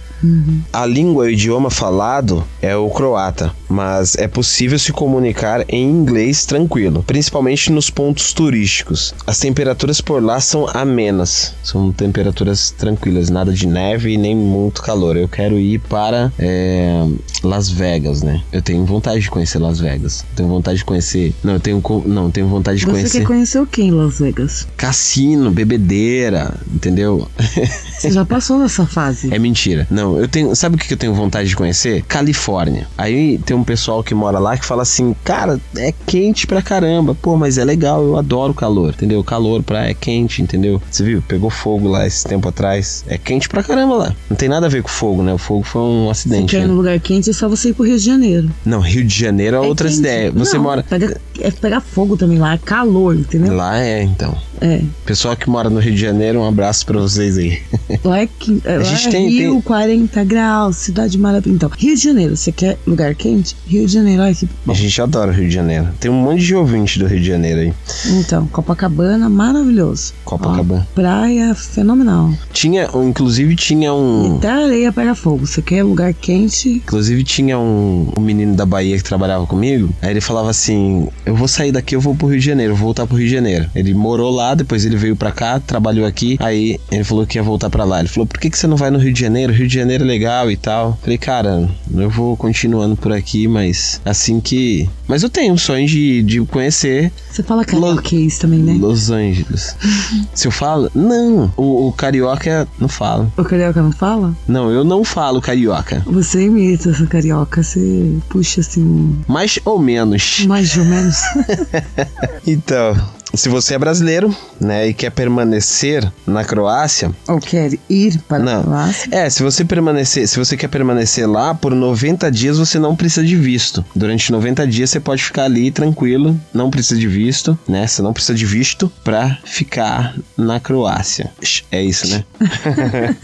A língua e o idioma falado é o croata, mas é possível se comunicar em inglês tranquilo, principalmente nos pontos turísticos. As temperaturas por lá são amenas, são temperaturas tranquilas, nada de neve e nem muito calor. Eu quero ir para é, Las Vegas, né? Eu tenho vontade de conhecer Las Vegas. Tenho vontade de conhecer. Não, eu tenho não, tenho vontade de Você conhecer quer conhecer o quem em Las Vegas? cassino, bebedeira, entendeu? Você já passou dessa fase. É mentira. Não, eu tenho. Sabe o que eu tenho vontade de conhecer? Califórnia. Aí tem um pessoal que mora lá que fala assim: cara, é quente pra caramba. Pô, mas é legal, eu adoro calor, entendeu? Calor, praia é quente, entendeu? Você viu? Pegou fogo lá esse tempo atrás. É quente pra caramba lá. Não tem nada a ver com fogo, né? O fogo foi um Você acidente. quer ir né? no lugar quente, é só você ir pro Rio de Janeiro. Não, Rio de Janeiro é, É outras quente. ideias. Você Não, mora. Pega, é pegar fogo também lá, é calor, entendeu? Lá é, então. É. Pessoal que mora no Rio de Janeiro, um abraço pra vocês aí. Lá é, que, é, lá gente é tem- Rio, tem- 40 graus, cidade maravilhosa. Então, Rio de Janeiro, você quer lugar quente? Rio de Janeiro, olha que A bom. gente adora o Rio de Janeiro. Tem um monte de ouvinte do Rio de Janeiro aí. Então, Copacabana, maravilhoso. Copacabana. Ó, praia, fenomenal. Tinha, inclusive tinha um. Até a areia pega fogo. Você quer lugar quente? Inclusive tinha um, um menino da Bahia que trabalhava comigo. Aí ele falava assim: Eu vou sair daqui, eu vou pro Rio de Janeiro, vou voltar pro Rio de Janeiro. Ele morou lá, depois ele veio pra cá, trabalhou aqui. Aí ele falou que ia voltar pra lá. Ele falou: Por que, que você não vai no Rio de Janeiro? Rio de Janeiro é legal e tal. Falei, cara, eu vou continuando por aqui, mas assim que. Mas eu tenho um sonho de, de conhecer Você fala carioquês também, né? Los Angeles. Se eu falo, não, o, o carioca não fala. O carioca não fala? Não, eu não falo carioca. Você imita essa carioca, você puxa assim, Mais ou menos. mais ou menos. Então, se você é brasileiro, né, e quer permanecer na Croácia, Ou quer ir para Não. a Croácia? é, se você permanecer, se você quer permanecer lá por 90 dias, você não precisa de visto. Durante 90 dias você pode ficar ali tranquilo, não precisa de visto, né? Você não precisa de visto pra ficar na Croácia. É isso, né?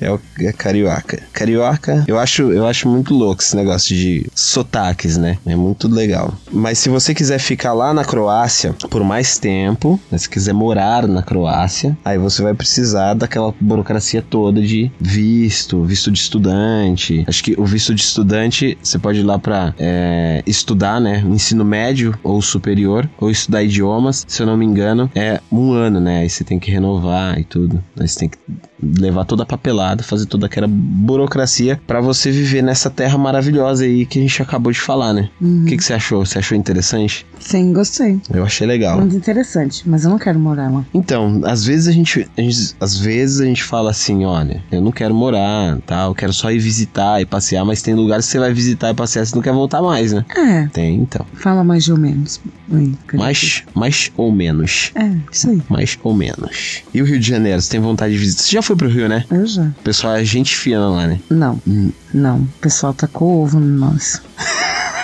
É o é carioca. Carioca, eu acho, eu acho muito louco esse negócio de sotaques, né? É muito legal. Mas se você quiser ficar lá na Croácia por mais tempo, né, se quiser morar na Croácia, aí você vai precisar daquela burocracia toda de visto, visto de estudante. Acho que o visto de estudante você pode ir lá pra é, estudar, né? Ensino médio ou superior, ou estudar idiomas. Se eu não me engano, é um ano, né? Aí você tem que renovar e tudo. Aí você tem que levar toda a papelada, fazer toda aquela burocracia pra você viver nessa terra maravilhosa aí que a gente acabou de falar, né? O que, que você achou? Você achou interessante? Sim, gostei. Eu achei legal. Muito interessante, mas eu não quero morar lá. Então, às vezes a gente, a gente- às vezes a gente fala assim, olha, eu não quero morar, tá? Eu quero só ir visitar e passear, mas tem lugares que você vai visitar e passear, você não quer voltar mais, né? É, Tem, então. fala mais ou menos. Oi? Mais, mais ou menos. É, isso aí. Mais ou menos. E o Rio de Janeiro, você tem vontade de visitar? Você já foi pro Rio, né? Eu já. O pessoal é gente fina lá, né? Não, Hum. não. O pessoal tacou ovo no nós.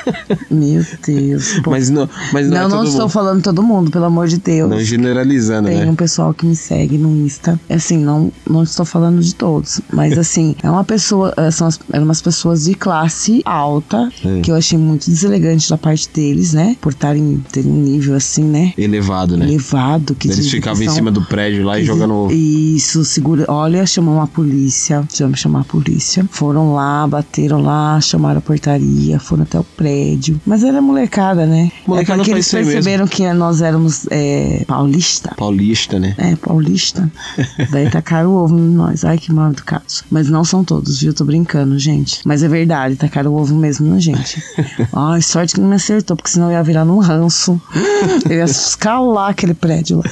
Meu Deus. Pô. Mas não, mas não, não, é não estou mundo. falando todo mundo, pelo amor de Deus. Não generalizando, Tem né? um pessoal que me segue no Insta. Assim, não, não estou falando de todos. Mas assim, é uma pessoa. eh, São as, eram umas pessoas de classe alta. Hum. Que eu achei muito deselegante da parte deles, né? Por estarem terem um nível assim, né? Elevado, né? Elevado. Que Eles ficavam em cima do prédio lá e jogando. Isso, segura. Olha, chamou a polícia. Chama chamar a polícia. Foram lá, bateram lá, chamaram a portaria, foram até o prédio. Mas era molecada, né? Molecada é porque eles perceberam que nós éramos é, paulista. Paulista, né? É, paulista. Daí tacaram o ovo em nós. Ai, que mal educados. Mas não são todos, viu? Tô brincando, gente. Mas é verdade, tacaram o ovo mesmo na gente. Ai, sorte que não me acertou, porque senão eu ia virar num ranço. Eu ia escalar aquele prédio lá.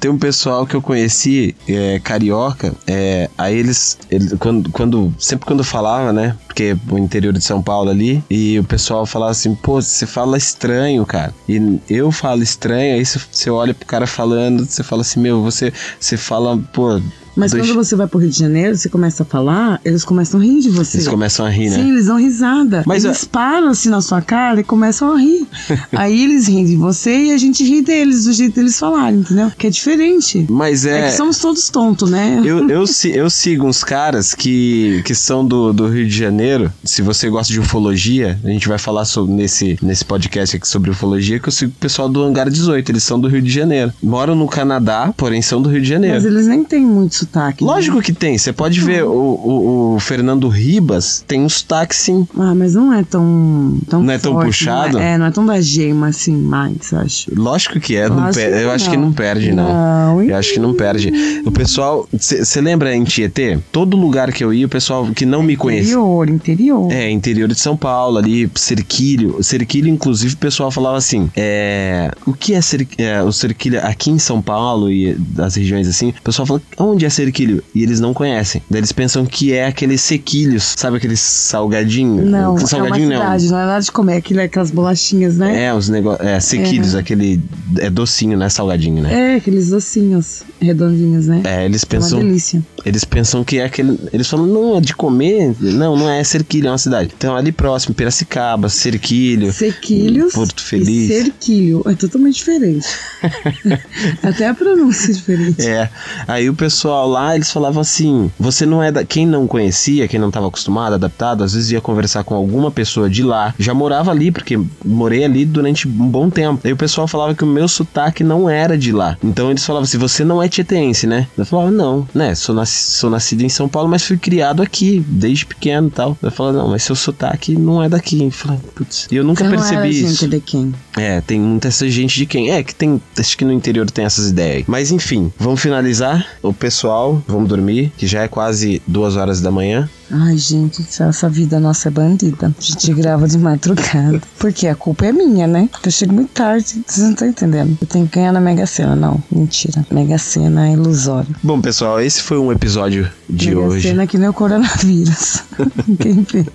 Tem um pessoal que eu conheci, é, carioca, é, aí eles, eles- quando, quando, sempre quando falava, né, porque o interior de São Paulo ali, e o pessoal falava assim, pô, você fala estranho, cara, e eu falo estranho, aí você olha pro cara falando, você fala assim, meu, você, você fala, pô... Mas dois- quando você vai pro Rio de Janeiro, você começa a falar, eles começam a rir de você. Eles começam a rir, né? Sim, eles dão risada. Mas eles a- param assim na sua cara e começam a rir. Aí eles riem de você e a gente ri deles, do jeito deles falarem, entendeu? Que é diferente. Mas É, é... que somos todos tontos, né? Eu, eu, eu sigo uns caras que, que são do, do Rio de Janeiro. Se você gosta de ufologia, a gente vai falar sobre, nesse, nesse podcast aqui sobre ufologia, que eu sigo o pessoal do Hangar 18, eles são do Rio de Janeiro. Moram no Canadá, porém são do Rio de Janeiro. Mas eles nem têm muito sotaque. né? Lógico que tem, você pode ver o, o, o Fernando Ribas, tem um sotaque sim. Ah, mas não é tão. tão Não é tão forte, puxado? Não é, é, não é tão da gema assim, mais, acho. Lógico que é, Eu não acho per- que eu acho que não. perde, não. Não, Eu acho que não perde. O pessoal, você lembra em Tietê? Todo lugar que eu ia, o pessoal que não me conhecia. Interior, interior. É, interior de São Paulo, ali, Cerquilho. Cerquilho, inclusive, o pessoal falava assim: é, o que é, cer, é, o Cerquilho aqui em São Paulo e das regiões assim? O pessoal fala: onde é Cerquilho? E eles não conhecem. Daí eles pensam que é aqueles sequilhos, sabe aqueles salgadinho? Não, é uma salgadinho cidade, não é nada de comer, aquilo é aquelas bolachinhas, né? É, os negócios. É, sequilhos, aquele. É docinho, né? Salgadinho, né? É, aqueles docinhos redondinhos, né? É, eles É uma pensam. delícia. Eles pensam que é aquele. Eles falam, não, é de comer. Não, não é Cerquilho, é uma cidade. Então, ali próximo, Piracicaba, Cerquilho. Sequilhos Porto Feliz. cerquilho. É totalmente diferente. Até a pronúncia é diferente. É. Aí o pessoal lá, eles falavam assim: você não é da. Quem não conhecia, quem não estava acostumado, adaptado, às vezes ia conversar com alguma pessoa de lá. Já morava ali, porque morei ali durante um bom tempo. Aí o pessoal falava que o meu sotaque não era de lá. Então eles falavam assim: você não é tietense, né? Eu falava, não, né? Sou, nasci, sou nascido em São Paulo, mas fui criado aqui, desde pequeno e tal. Eu falava, não, mas seu sotaque não é daqui. Eu putz. E eu nunca Você não percebi isso. de quem? É, tem muita essa gente de quem? É, que tem. Acho que no interior tem essas ideias aí. Mas enfim, vamos finalizar. O pessoal, vamos dormir, que já é quase duas horas da manhã. Ai, gente, essa vida nossa é bandida. A gente grava de madrugada. Porque a culpa é minha, né? Porque eu chego muito tarde. Vocês não estão entendendo. Eu tenho que ganhar na Mega Sena. Não, mentira. Mega Sena é ilusório. Bom, pessoal, esse foi um episódio de Mega hoje. Sena é que nem o coronavírus. Quem vê?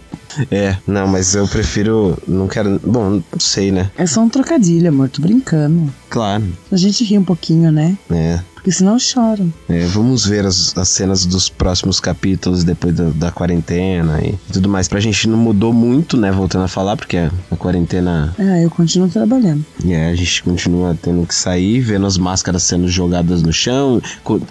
É, não, mas eu prefiro. Não quero. Bom, não sei, né? É só um trocadilho, amor. Tô brincando. Claro. A gente ri um pouquinho, né? É. Porque senão eu choro. É, vamos ver as, as cenas dos próximos capítulos depois da, da quarentena e tudo mais. Pra gente não mudou muito, né? Voltando a falar, porque a, quarentena. É, eu continuo trabalhando. É, a gente continua tendo que sair, vendo as máscaras sendo jogadas no chão,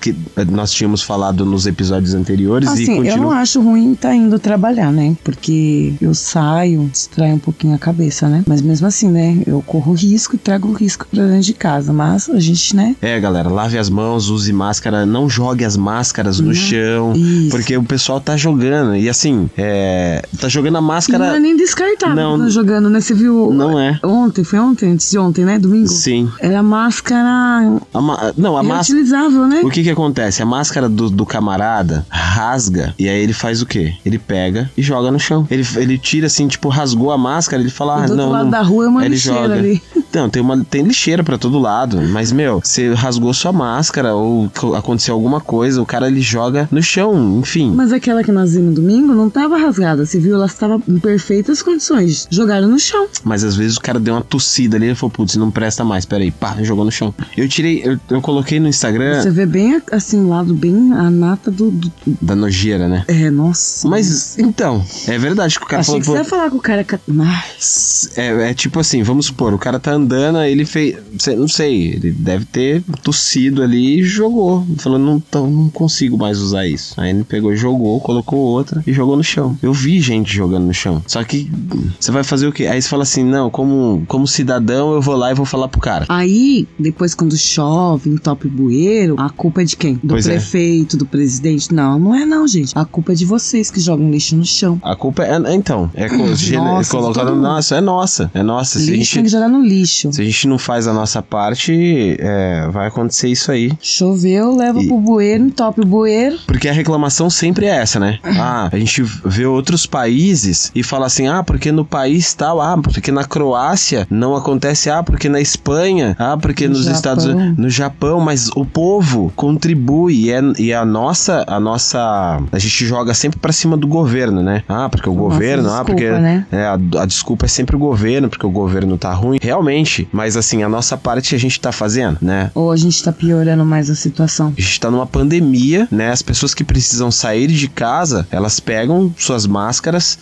que nós tínhamos falado nos episódios anteriores e Assim, eu não acho ruim tá indo trabalhar, né? Porque eu saio, distrai um pouquinho a cabeça, né? Mas mesmo assim, né? Eu corro risco e trago risco pra dentro de casa. Mas a gente, né? É, galera, lave as mãos, use máscara, não jogue as máscaras no chão, Isso. porque o pessoal tá jogando. E assim, é. Tá jogando a Não máscara. é nem descartável Não. tá jogando, né? Você viu? Não é. Ontem, foi ontem, antes de ontem, né? Domingo? Sim. Era máscara A ma- Não, a máscara. reutilizável, né? O que que acontece? A máscara do, do camarada rasga e aí ele faz o quê? Ele pega e joga no chão. Ele, ele tira assim, tipo, rasgou a máscara, ele fala, ah, do não, lado não. da rua é uma ele joga. ali. Não, tem, uma, tem lixeira pra todo lado. Mas, meu, você rasgou sua máscara ou co- aconteceu alguma coisa, o cara ele joga no chão, enfim. Mas aquela que nós vimos domingo não tava rasgada. Você viu? Ela estava em perfeitas condições. Jogaram no chão. Mas às vezes o cara deu uma tossida ali e falou, putz, não presta mais, peraí, pá, jogou no chão. Eu tirei, eu, eu coloquei no Instagram Você vê bem, assim, o lado bem a nata do... do- da nojeira, né? É, nossa. Mas, então, é verdade que o cara Achei falou, que você pô, ia falar com o cara... ca- Ai, É, é tipo assim, vamos supor, o cara tá andando, aí ele fez. Não sei, ele deve ter tossido ali e jogou. Falando, não, não consigo mais usar isso. Aí ele pegou jogou, colocou outra e jogou no chão. Eu vi gente jogando no chão. Só que você vai fazer o quê? Aí você fala assim: não, como, como cidadão, eu vou lá e vou falar pro cara. Aí, depois quando chove, entope bueiro, a culpa é de quem? Do Pois é. prefeito, do presidente? Não, não é não, gente. A culpa é de vocês que jogam lixo no chão. A culpa é. Então, é co- gene- Nossa, mundo. Nossa, é nossa. É nossa. Lixo tem que jogar no lixo. Se a gente não faz a nossa parte, é, vai acontecer isso aí. Choveu, leva E- pro bueiro, entope o bueiro. Porque a reclamação sempre é essa, né? Ah, a gente vê outros países e fala assim: ah, porque no país tal, ah, porque na Croácia não acontece, ah, porque na Espanha, ah, porque No nos Japão. Estados Unidos, no Japão, mas o povo contribui e, é, e a nossa, a nossa, a gente joga sempre pra cima do governo, né? Ah, porque o Nossa governo, ah, desculpa, porque né? é, a, a desculpa é sempre o governo, porque o governo tá ruim, realmente, mas assim, a nossa parte a gente tá fazendo, né? Ou a gente tá piorando mais a situação. A gente tá numa pandemia, né? As pessoas que precisam sair de casa, elas pegam suas máscaras,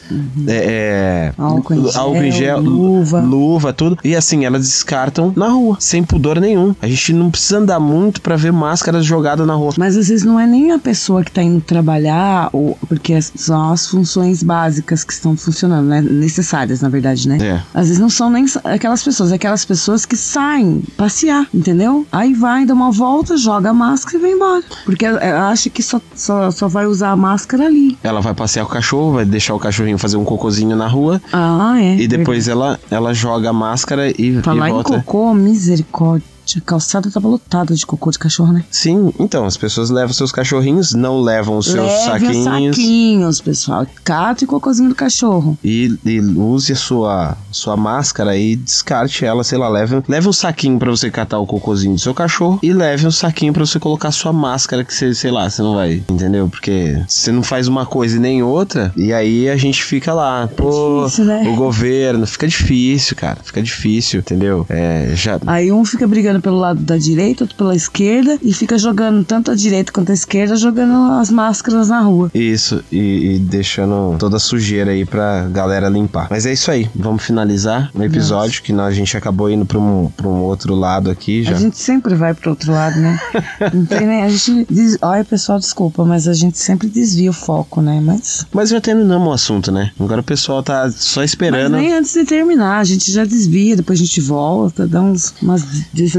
é, é, Álcool em gel, álcool em gel, luva. luva, tudo. E assim, elas descartam na rua, sem pudor nenhum. A gente não precisa andar muito pra ver máscaras jogadas na rua. Mas às vezes não é nem a pessoa que tá indo trabalhar, ou porque são as funções básicas que estão funcionando, né? Necessárias, na verdade, né? É. Às vezes não são nem aquelas pessoas, é aquelas pessoas que saem passear, entendeu? Aí vai, dá uma volta, joga a máscara e vai embora. Porque ela acha que só, só, só vai usar a máscara ali. Ela vai passear com o cachorro, vai deixar o cachorrinho fazer um cocôzinho na rua. Ah, é. E depois ela, ela joga a máscara e, e Falar em volta. cocô, misericórdia. A calçada tava lotada de cocô de cachorro, né? Sim, então, as pessoas levam seus cachorrinhos, não levam os seus Leve os saquinhos. saquinhos, pessoal. Cata e cocôzinho do cachorro. E, e use a sua, sua máscara e descarte ela, sei lá, leve, leve um saquinho pra você catar o cocôzinho do seu cachorro e leve um saquinho pra você colocar a sua máscara que você, sei lá, você não vai, entendeu? Porque você não faz uma coisa e nem outra, e aí a gente fica lá, pô, difícil, né? o governo, fica difícil, cara, fica difícil, entendeu? É, já... Aí um fica brigando pelo lado da direita, outro pela esquerda, e fica jogando tanto a direita quanto a esquerda, jogando as máscaras na rua. Isso, e, e deixando toda a sujeira aí pra galera limpar. Mas é isso aí, vamos finalizar o episódio, que nós, a gente acabou indo pra um, pra um outro lado aqui já. A gente sempre vai pro outro lado, né? Não tem nem. A gente. Diz... Olha, pessoal, desculpa, mas a gente sempre desvia o foco, né? Mas. Mas já terminamos o assunto, né? Agora o pessoal tá só Mas esperando. nem antes de terminar, a gente já desvia, depois a gente volta, dá uns, umas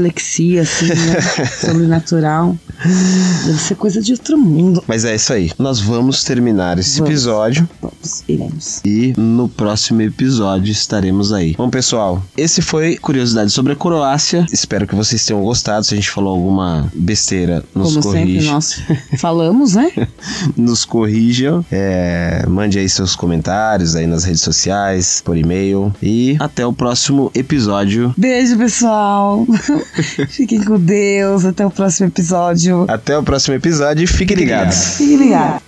dislexia, assim, né? Sobrenatural. Deve ser coisa de outro mundo. Mas é isso aí. Nós vamos terminar esse Vamos. episódio Vamos, iremos. e no próximo episódio estaremos aí. Bom, pessoal, esse foi Curiosidade sobre a Croácia. Espero que vocês tenham gostado. Se a gente falou alguma besteira, nos Como sempre, nós falamos, né? nos corrijam. É, mande aí seus comentários aí nas redes sociais, por e-mail. E até o próximo episódio. Beijo, pessoal. Fiquem com Deus. Até o próximo episódio. Até o próximo episódio e fiquem ligados. Fiquem ligados.